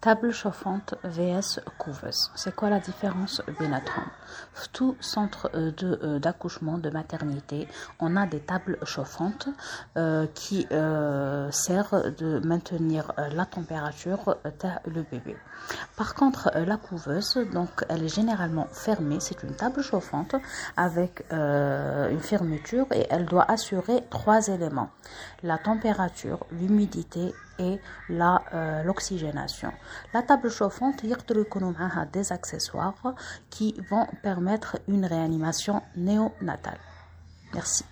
Table chauffante vs couveuse. C'est quoi la différence Benatron Tout centre euh, euh, d'accouchement, de, maternité, on a des tables chauffantes euh, qui servent de maintenir la température de le bébé. Par contre, la couveuse, donc, elle est généralement fermée. C'est une table chauffante avec une fermeture et elle doit assurer trois éléments la température, l'humidité et euh, l'oxygénation. La, table chauffante, a des accessoires qui vont permettre une réanimation néonatale. Merci.